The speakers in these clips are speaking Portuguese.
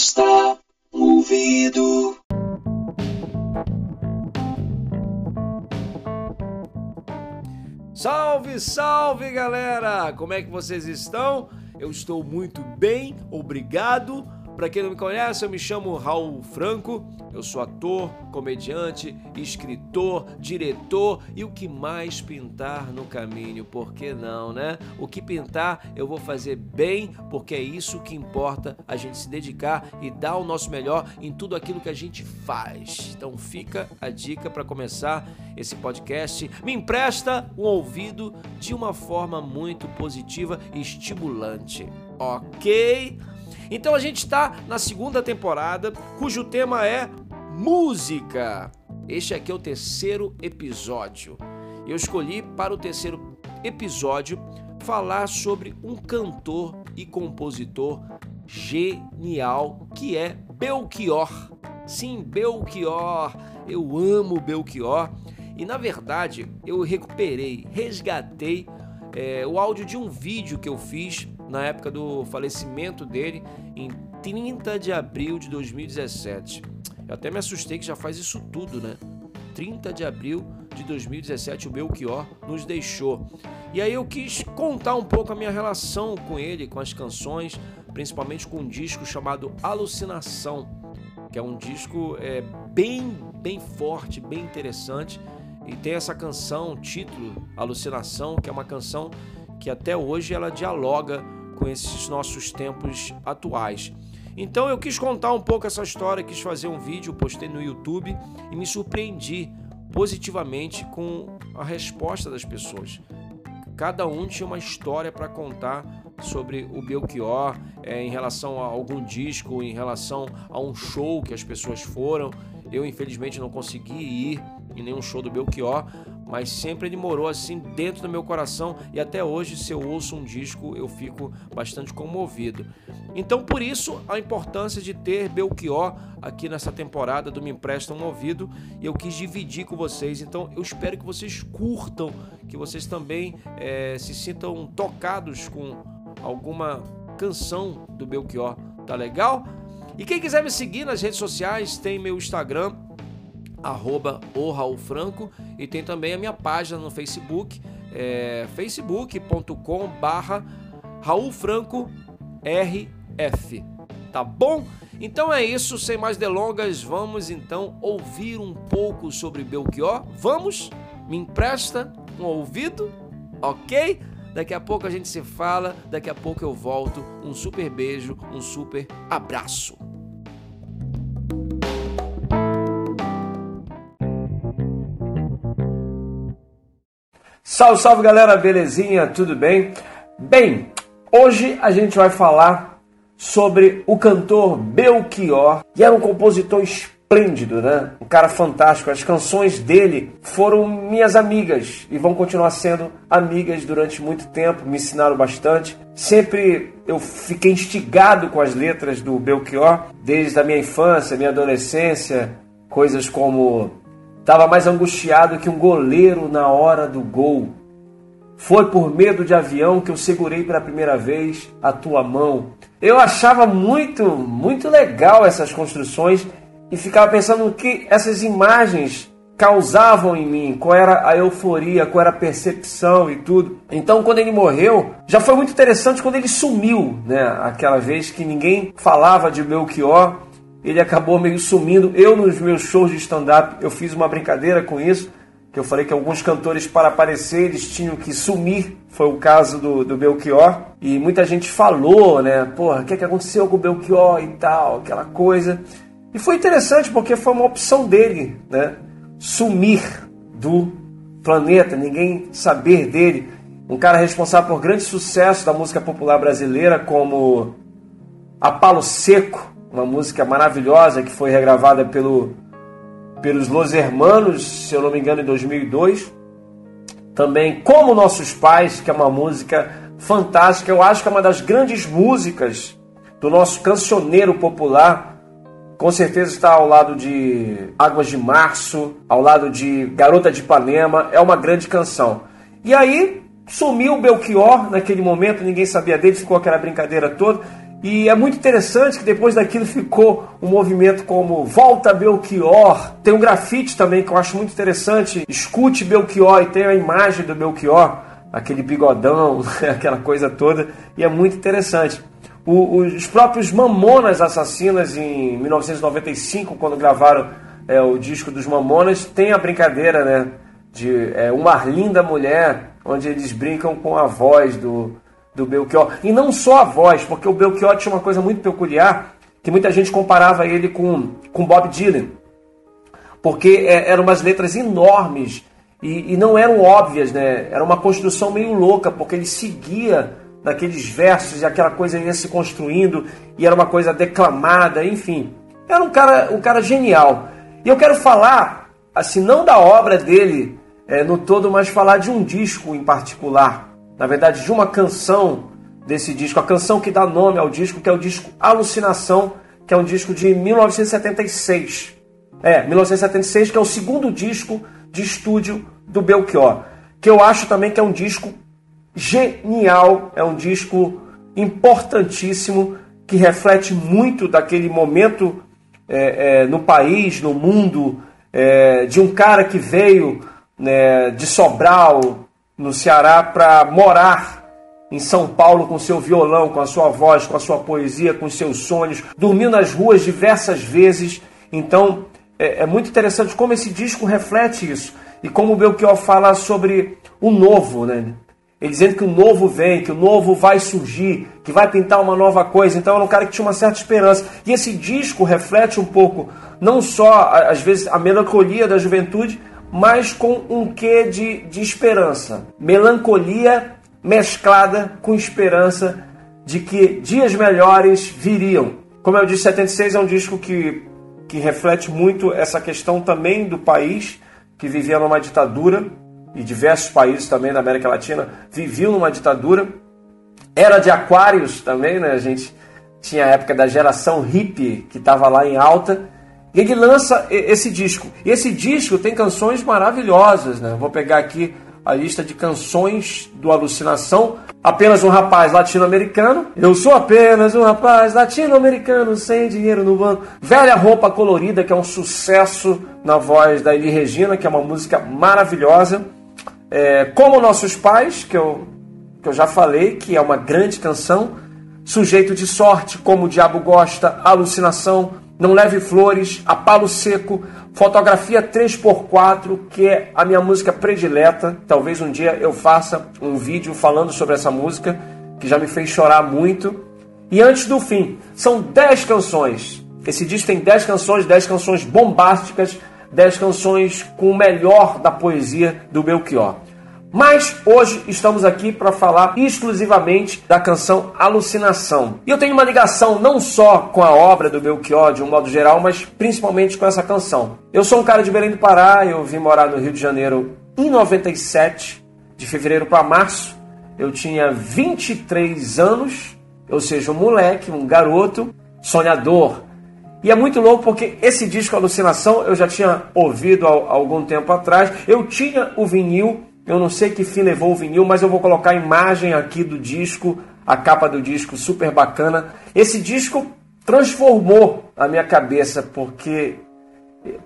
empresta um ouvido. Salve, salve galera! Como é que vocês estão? Eu estou muito bem, obrigado. Para quem não me conhece, eu me chamo Raul Franco. Eu sou ator, comediante, escritor, diretor e o que mais pintar no caminho, por que não, né? O que pintar eu vou fazer bem, porque é isso que importa a gente se dedicar e dar o nosso melhor em tudo aquilo que a gente faz. Então fica a dica para começar esse podcast. Me empresta um ouvido de uma forma muito positiva e estimulante. Ok? Então a gente está na segunda temporada, cujo tema é música. Este aqui é o terceiro episódio. Eu escolhi para o terceiro episódio falar sobre um cantor e compositor genial que é Belchior. Sim, Belchior. Eu amo Belchior. E na verdade eu recuperei, resgatei é, o áudio de um vídeo que eu fiz na época do falecimento dele, em 30 de abril de 2017. Eu até me assustei que já faz isso tudo, né? 30 de abril de 2017 o Belchior nos deixou. E aí eu quis contar um pouco a minha relação com ele, com as canções, principalmente com um disco chamado Alucinação, que é um disco é, bem, bem forte, bem interessante. E tem essa canção, título Alucinação, que é uma canção que até hoje ela dialoga com esses nossos tempos atuais. Então eu quis contar um pouco essa história, quis fazer um vídeo, postei no YouTube e me surpreendi positivamente com a resposta das pessoas. Cada um tinha uma história para contar sobre o Belchior, é, em relação a algum disco, em relação a um show que as pessoas foram. Eu, infelizmente, não consegui ir em nenhum show do Belchior, mas sempre ele morou assim dentro do meu coração e até hoje, se eu ouço um disco, eu fico bastante comovido. Então, por isso, a importância de ter Belchior aqui nessa temporada do Me Empresta um Ouvido e eu quis dividir com vocês. Então, eu espero que vocês curtam, que vocês também é, se sintam tocados com alguma canção do Belchior. Tá legal? E quem quiser me seguir nas redes sociais, tem meu Instagram, arroba o Raul Franco e tem também a minha página no Facebook, é, facebook.com barra Raul Franco RF, tá bom? Então é isso, sem mais delongas, vamos então ouvir um pouco sobre Belchior. Vamos? Me empresta um ouvido? Ok? Daqui a pouco a gente se fala, daqui a pouco eu volto. Um super beijo, um super abraço. Salve, salve galera, belezinha? Tudo bem? Bem, hoje a gente vai falar sobre o cantor Belchior, que era um compositor esplêndido, né? Um cara fantástico. As canções dele foram minhas amigas e vão continuar sendo amigas durante muito tempo, me ensinaram bastante. Sempre eu fiquei instigado com as letras do Belchior, desde a minha infância, minha adolescência, coisas como Estava mais angustiado que um goleiro na hora do gol. Foi por medo de avião que eu segurei pela primeira vez a tua mão. Eu achava muito, muito legal essas construções e ficava pensando o que essas imagens causavam em mim, qual era a euforia, qual era a percepção e tudo. Então, quando ele morreu, já foi muito interessante quando ele sumiu, né? Aquela vez que ninguém falava de Belchior ele acabou meio sumindo. Eu, nos meus shows de stand-up, eu fiz uma brincadeira com isso, que eu falei que alguns cantores, para aparecer, eles tinham que sumir. Foi o caso do, do Belchior. E muita gente falou, né? Porra, o que, é que aconteceu com o Belchior e tal, aquela coisa. E foi interessante porque foi uma opção dele, né? Sumir do planeta, ninguém saber dele. Um cara responsável por grande sucesso da música popular brasileira, como A Palo Seco, uma música maravilhosa que foi regravada pelo, pelos Los Hermanos, se eu não me engano, em 2002. Também Como Nossos Pais, que é uma música fantástica. Eu acho que é uma das grandes músicas do nosso cancioneiro popular. Com certeza está ao lado de Águas de Março, ao lado de Garota de Ipanema. É uma grande canção. E aí sumiu o Belchior naquele momento, ninguém sabia dele, ficou aquela brincadeira toda. E é muito interessante que depois daquilo ficou um movimento como Volta Belchior. Tem um grafite também que eu acho muito interessante. Escute Belchior e tem a imagem do Belchior, aquele bigodão, aquela coisa toda. E é muito interessante. O, os próprios Mamonas Assassinas, em 1995, quando gravaram é, o disco dos Mamonas, tem a brincadeira, né? De é, Uma Linda Mulher, onde eles brincam com a voz do, do Belchior. E não só a voz, porque o Belchior tinha uma coisa muito peculiar, que muita gente comparava ele com, com Bob Dylan. Porque é, eram umas letras enormes e, e, não eram óbvias, né? Era uma construção meio louca, porque ele seguia naqueles versos e aquela coisa ia se construindo e era uma coisa declamada, enfim. Era um cara, um cara genial. E eu quero falar, assim, não da obra dele é, no todo, mas falar de um disco em particular na verdade, de uma canção desse disco, a canção que dá nome ao disco, que é o disco Alucinação, que é um disco de 1976. É, 1976, que é o segundo disco de estúdio do Belchior, que eu acho também que é um disco genial, é um disco importantíssimo, que reflete muito daquele momento é, é, no país, no mundo, é, de um cara que veio né, de Sobral, no Ceará para morar em São Paulo com seu violão, com a sua voz, com a sua poesia, com seus sonhos, dormiu nas ruas diversas vezes. Então é, é muito interessante como esse disco reflete isso e como o Belchior fala sobre o novo, né? Ele dizendo que o novo vem, que o novo vai surgir, que vai pintar uma nova coisa. Então era um cara que tinha uma certa esperança. E esse disco reflete um pouco, não só, às vezes, a melancolia da juventude, mas com um quê de, de esperança. Melancolia mesclada com esperança de que dias melhores viriam. Como eu disse, 76 é um disco que, que reflete muito essa questão também do país que vivia numa ditadura, e diversos países também da América Latina viviam numa ditadura. Era de Aquários também, né? A gente tinha a época da geração hippie que estava lá em alta e ele lança esse disco. E esse disco tem canções maravilhosas, né? Vou pegar aqui a lista de canções do Alucinação. Apenas um rapaz latino-americano. Eu sou apenas um rapaz latino-americano sem dinheiro no banco. Velha roupa colorida, que é um sucesso na voz da Eli Regina, que é uma música maravilhosa. É, Como Nossos Pais, que eu, que eu já falei, que é uma grande canção. Sujeito de sorte, como o diabo gosta, alucinação não Leve Flores, A Palo Seco, Fotografia 3x4, que é a minha música predileta. Talvez um dia eu faça um vídeo falando sobre essa música, que já me fez chorar muito. E Antes do Fim, são 10 canções. Esse disco tem 10 canções, 10 canções bombásticas, 10 canções com o melhor da poesia do Belchior. Mas hoje estamos aqui para falar exclusivamente da canção Alucinação. E eu tenho uma ligação não só com a obra do Belchior de um modo geral, mas principalmente com essa canção. Eu sou um cara de Belém do Pará, eu vim morar no Rio de Janeiro em 97, de fevereiro para março. Eu tinha 23 anos, ou seja, um moleque, um garoto, sonhador. E é muito louco porque esse disco Alucinação eu já tinha ouvido há algum tempo atrás. Eu tinha o vinil eu não sei que fim levou o vinil, mas eu vou colocar a imagem aqui do disco, a capa do disco, super bacana. Esse disco transformou a minha cabeça, porque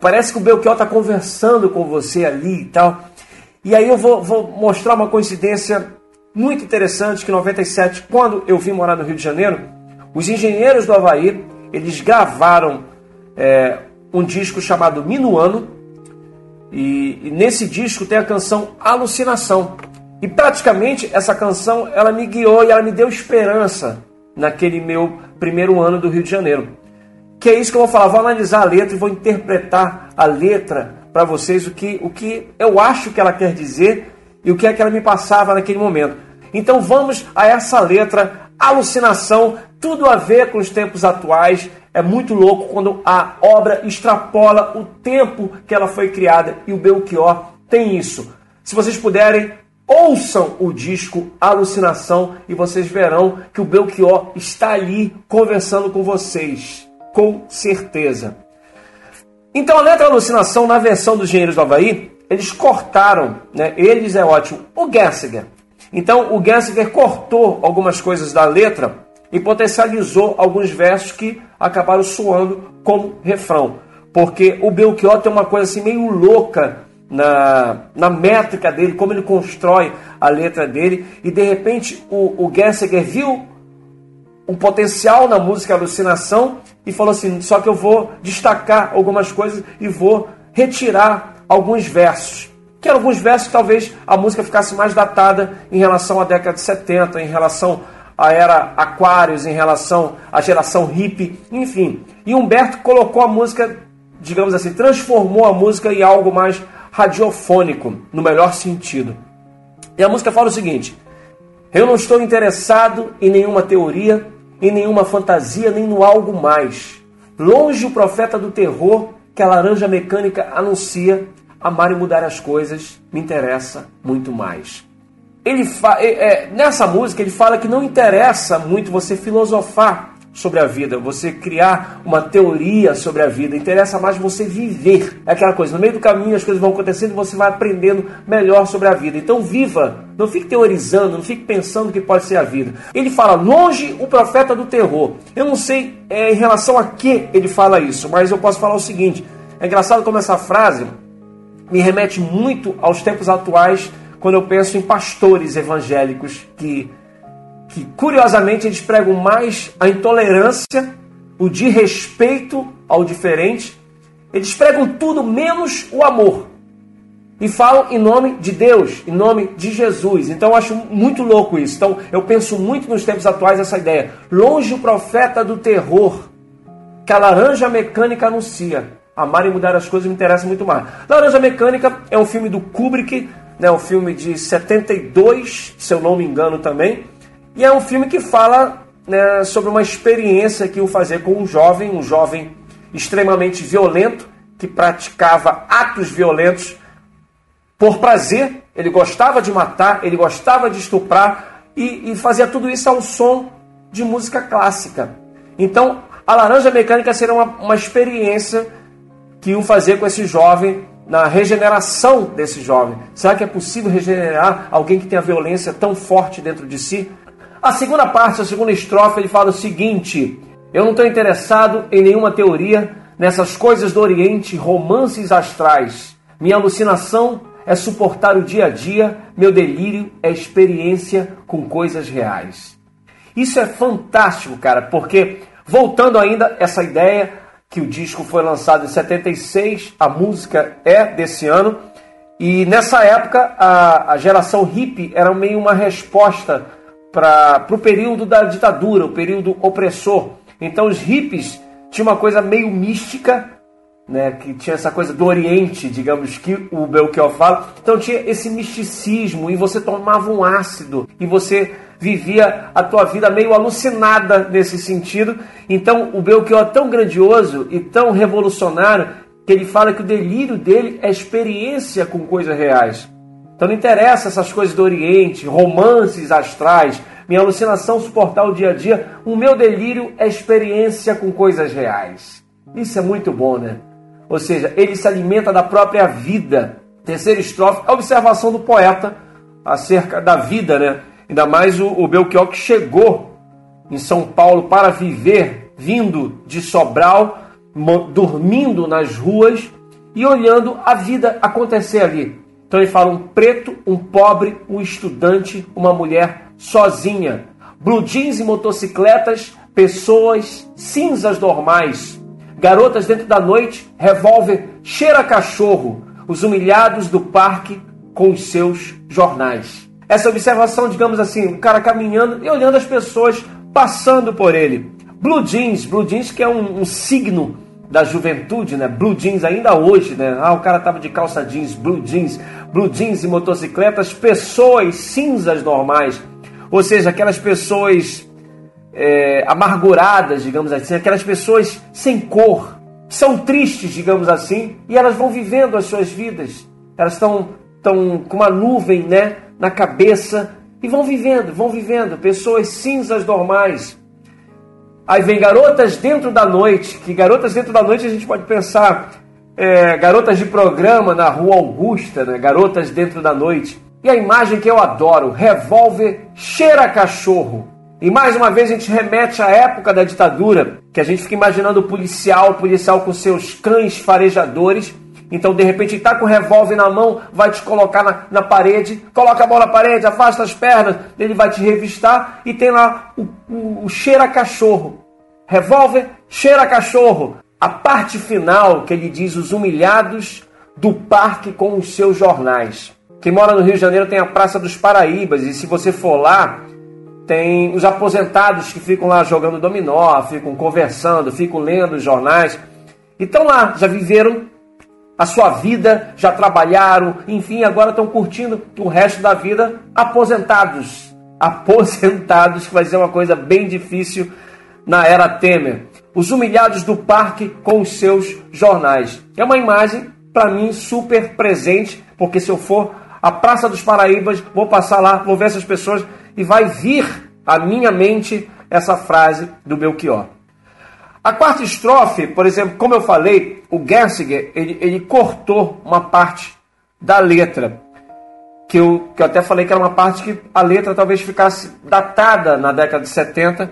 parece que o Belchior está conversando com você ali e tal. E aí eu vou, vou mostrar uma coincidência muito interessante que em 97, quando eu vim morar no Rio de Janeiro, os engenheiros do Havaí, eles gravaram é, um disco chamado Minuano, e, e nesse disco tem a canção Alucinação. E praticamente essa canção ela me guiou e ela me deu esperança naquele meu primeiro ano do Rio de Janeiro. Que é isso que eu vou falar. Vou analisar a letra e vou interpretar a letra para vocês o que, o que eu acho que ela quer dizer e o que é que ela me passava naquele momento. Então vamos a essa letra, alucinação, tudo a ver com os tempos atuais é muito louco quando a obra extrapola o tempo que ela foi criada e o Belchior tem isso. Se vocês puderem, ouçam o disco Alucinação e vocês verão que o Belchior está ali conversando com vocês, com certeza. Então a letra Alucinação, na versão dos Engenheiros do Havaí, eles cortaram, né? eles é ótimo, o Gessinger. Então o Gessinger cortou algumas coisas da letra e potencializou alguns versos que acabaram soando como refrão. Porque o Belchior tem uma coisa assim meio louca na, na métrica dele, como ele constrói a letra dele, e de repente o, o Gessinger viu um potencial na música Alucinação e falou assim: só que eu vou destacar algumas coisas e vou retirar alguns versos. Que alguns versos talvez a música ficasse mais datada em relação à década de 70, em relação à era Aquários, em relação à geração hippie, enfim. E Humberto colocou a música, digamos assim, transformou a música em algo mais radiofônico, no melhor sentido. E a música fala o seguinte: Eu não estou interessado em nenhuma teoria, em nenhuma fantasia, nem no algo mais. Longe o profeta do terror que a laranja mecânica anuncia, amar e mudar as coisas me interessa muito mais. Ele é, nessa música ele fala que não interessa muito você filosofar sobre a vida, você criar uma teoria sobre a vida. Interessa mais você viver. É aquela coisa, no meio do caminho as coisas vão acontecendo e você vai aprendendo melhor sobre a vida. Então viva, não fique teorizando, não fique pensando que pode ser a vida. Ele fala, longe o profeta do terror. Eu não sei é, em relação a que ele fala isso, mas eu posso falar o seguinte. É engraçado como essa frase me remete muito aos tempos atuais, quando eu penso em pastores evangélicos que que curiosamente eles pregam mais a intolerância, o de respeito ao diferente. Eles pregam tudo menos o amor. E falam em nome de Deus, em nome de Jesus. Então eu acho muito louco isso. Então eu penso muito nos tempos atuais essa ideia. Longe o profeta do terror que a laranja mecânica anuncia. Amar e mudar as coisas me interessa muito mais. Laranja Mecânica é um filme do Kubrick, né, um filme de 72, se eu não me engano também. E é um filme que fala né, sobre uma experiência que o fazer com um jovem, um jovem extremamente violento, que praticava atos violentos por prazer. Ele gostava de matar, ele gostava de estuprar e, e fazia tudo isso ao som de música clássica. Então, a Laranja Mecânica seria uma, uma experiência que iam fazer com esse jovem na regeneração desse jovem. Será que é possível regenerar alguém que tem a violência tão forte dentro de si? A segunda parte, a segunda estrofe, ele fala o seguinte: Eu não estou interessado em nenhuma teoria, nessas coisas do Oriente, romances astrais. Minha alucinação é suportar o dia a dia, meu delírio é experiência com coisas reais. Isso é fantástico, cara, porque voltando ainda essa ideia que o disco foi lançado em 76, a música é desse ano, e nessa época a, a geração hippie era meio uma resposta para o período da ditadura, o período opressor. Então os hippies tinham uma coisa meio mística, né, que tinha essa coisa do Oriente, digamos que o Belchior fala. Então tinha esse misticismo e você tomava um ácido e você vivia a tua vida meio alucinada nesse sentido. Então o Belchior é tão grandioso e tão revolucionário que ele fala que o delírio dele é experiência com coisas reais. Então não interessa essas coisas do Oriente, romances astrais, minha alucinação suportar o dia a dia. O meu delírio é experiência com coisas reais. Isso é muito bom, né? Ou seja, ele se alimenta da própria vida. Terceira estrofe, a observação do poeta acerca da vida, né? Ainda mais o, o Belchior que chegou em São Paulo para viver, vindo de Sobral, dormindo nas ruas e olhando a vida acontecer ali. Então ele fala um preto, um pobre, um estudante, uma mulher sozinha. Blue jeans e motocicletas, pessoas cinzas normais. Garotas dentro da noite, revólver cheira cachorro. Os humilhados do parque com os seus jornais. Essa observação, digamos assim, o cara caminhando e olhando as pessoas passando por ele. Blue jeans, blue jeans que é um, um signo da juventude, né? Blue jeans ainda hoje, né? Ah, o cara tava de calça jeans, blue jeans, blue jeans e motocicletas, pessoas cinzas normais, ou seja, aquelas pessoas é, amarguradas, digamos assim, aquelas pessoas sem cor, são tristes, digamos assim, e elas vão vivendo as suas vidas. Elas estão estão com uma nuvem, né, na cabeça e vão vivendo, vão vivendo, pessoas cinzas normais Aí vem garotas dentro da noite, que garotas dentro da noite a gente pode pensar é, garotas de programa na Rua Augusta, né? garotas dentro da noite. E a imagem que eu adoro, revólver cheira cachorro. E mais uma vez a gente remete à época da ditadura, que a gente fica imaginando o policial, o policial com seus cães farejadores. Então, de repente, está com o revólver na mão, vai te colocar na, na, parede, coloca a mão na parede, afasta as pernas, ele vai te revistar e tem lá o, o, o cheira cachorro. Revólver, cheira cachorro. A parte final que ele diz os humilhados do parque com os seus jornais. Quem mora no Rio de Janeiro tem a Praça dos Paraíbas, e se você for lá, tem os aposentados que ficam lá jogando dominó, ficam conversando, ficam lendo os jornais. E estão lá, já viveram a sua vida, já trabalharam, enfim, agora estão curtindo o resto da vida aposentados. Aposentados, que vai ser uma coisa bem difícil na era Temer. Os humilhados do parque com os seus jornais. É uma imagem, para mim, super presente, porque se eu for à Praça dos Paraíbas, vou passar lá, vou ver essas pessoas e vai vir à minha mente essa frase do Belchior. A quarta estrofe, por exemplo, como eu falei, o Gersiger, ele, ele cortou uma parte da letra, que eu, que eu até falei que era uma parte que a letra talvez ficasse datada na década de 70,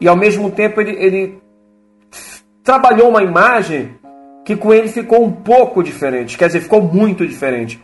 e ao mesmo tempo ele, ele trabalhou uma imagem que com ele ficou um pouco diferente, quer dizer, ficou muito diferente.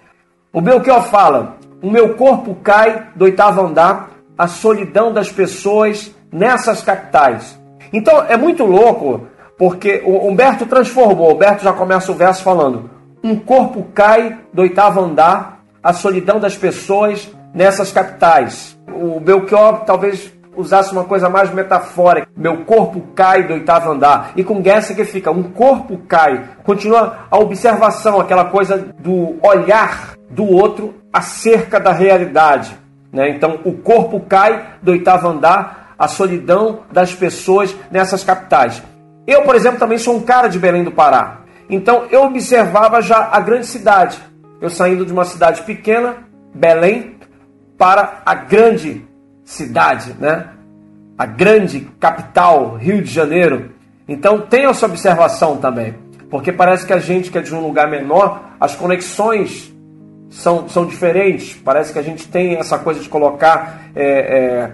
O Belchior fala: o meu corpo cai do oitavo andar, a solidão das pessoas nessas capitais. Então é muito louco, porque o Humberto transformou, o Humberto já começa o verso falando: um corpo cai do oitavo andar, a solidão das pessoas nessas capitais. O Belchior talvez usasse uma coisa mais metafórica. Meu corpo cai do oitavo andar. E com que fica, um corpo cai. Continua a observação, aquela coisa do olhar do outro acerca da realidade. Né? Então, o corpo cai do oitavo andar, a solidão das pessoas nessas capitais. Eu, por exemplo, também sou um cara de Belém do Pará. Então, eu observava já a grande cidade. Eu saindo de uma cidade pequena, Belém, para a grande cidade, né? A grande capital, Rio de Janeiro. Então, tenha essa observação também. Porque parece que a gente que é de um lugar menor, as conexões são, são diferentes. Parece que a gente tem essa coisa de colocar é, é,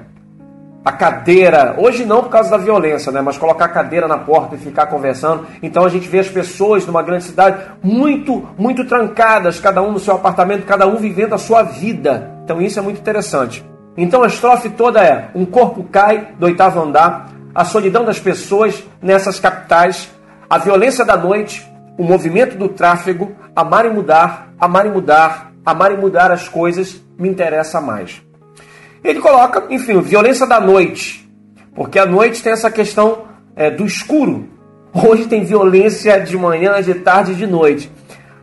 a cadeira, hoje não por causa da violência, né? mas colocar a cadeira na porta e ficar conversando. Então a gente vê as pessoas numa grande cidade muito, muito trancadas, cada um no seu apartamento, cada um vivendo a sua vida. Então isso é muito interessante. Então a estrofe toda é: um corpo cai do oitavo andar, a solidão das pessoas nessas capitais, a violência da noite, o movimento do tráfego, amar e mudar, amar e mudar, amar e mudar as coisas me interessa mais. Ele coloca, enfim, violência da noite, porque a noite tem essa questão é, do escuro. Hoje tem violência de manhã, de tarde e de noite,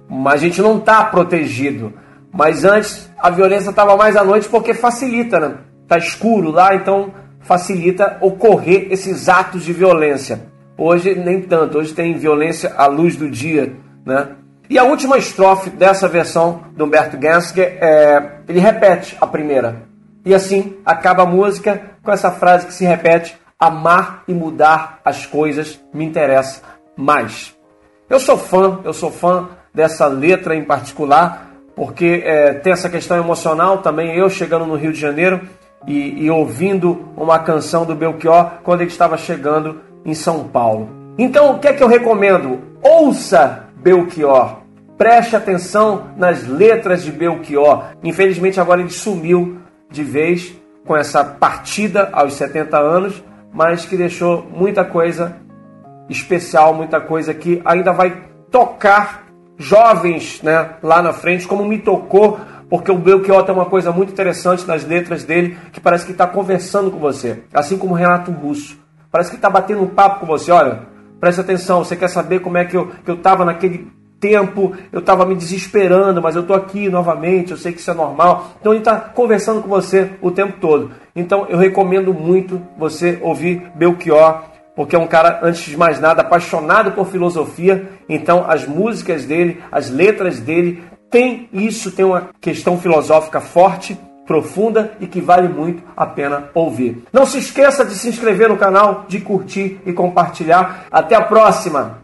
mas a gente não está protegido. Mas antes a violência estava mais à noite porque facilita, né? Tá escuro lá, então facilita ocorrer esses atos de violência. Hoje nem tanto, hoje tem violência à luz do dia, né? E a última estrofe dessa versão do Humberto Gensker, é, ele repete a primeira. E assim acaba a música com essa frase que se repete: Amar e mudar as coisas me interessa mais. Eu sou fã, eu sou fã dessa letra em particular, porque é, tem essa questão emocional também. Eu chegando no Rio de Janeiro e, e ouvindo uma canção do Belchior quando ele estava chegando em São Paulo. Então, o que é que eu recomendo? Ouça Belchior. Preste atenção nas letras de Belchior. Infelizmente, agora ele sumiu de vez com essa partida aos 70 anos, mas que deixou muita coisa especial, muita coisa que ainda vai tocar jovens né, lá na frente, como me tocou, porque o Belchior tem uma coisa muito interessante nas letras dele, que parece que está conversando com você, assim como o Renato Russo. Parece que está batendo um papo com você. Olha, preste atenção, você quer saber como é que eu estava naquele tempo, eu estava me desesperando, mas eu estou aqui novamente, eu sei que isso é normal. Então ele está conversando com você o tempo todo. Então eu recomendo muito você ouvir Belchior, porque é um cara, antes de mais nada, apaixonado por filosofia. Então as músicas dele, as letras dele, tem isso, tem uma questão filosófica forte profunda e que vale muito a pena ouvir. Não se esqueça de se inscrever no canal, de curtir e compartilhar. Até a próxima!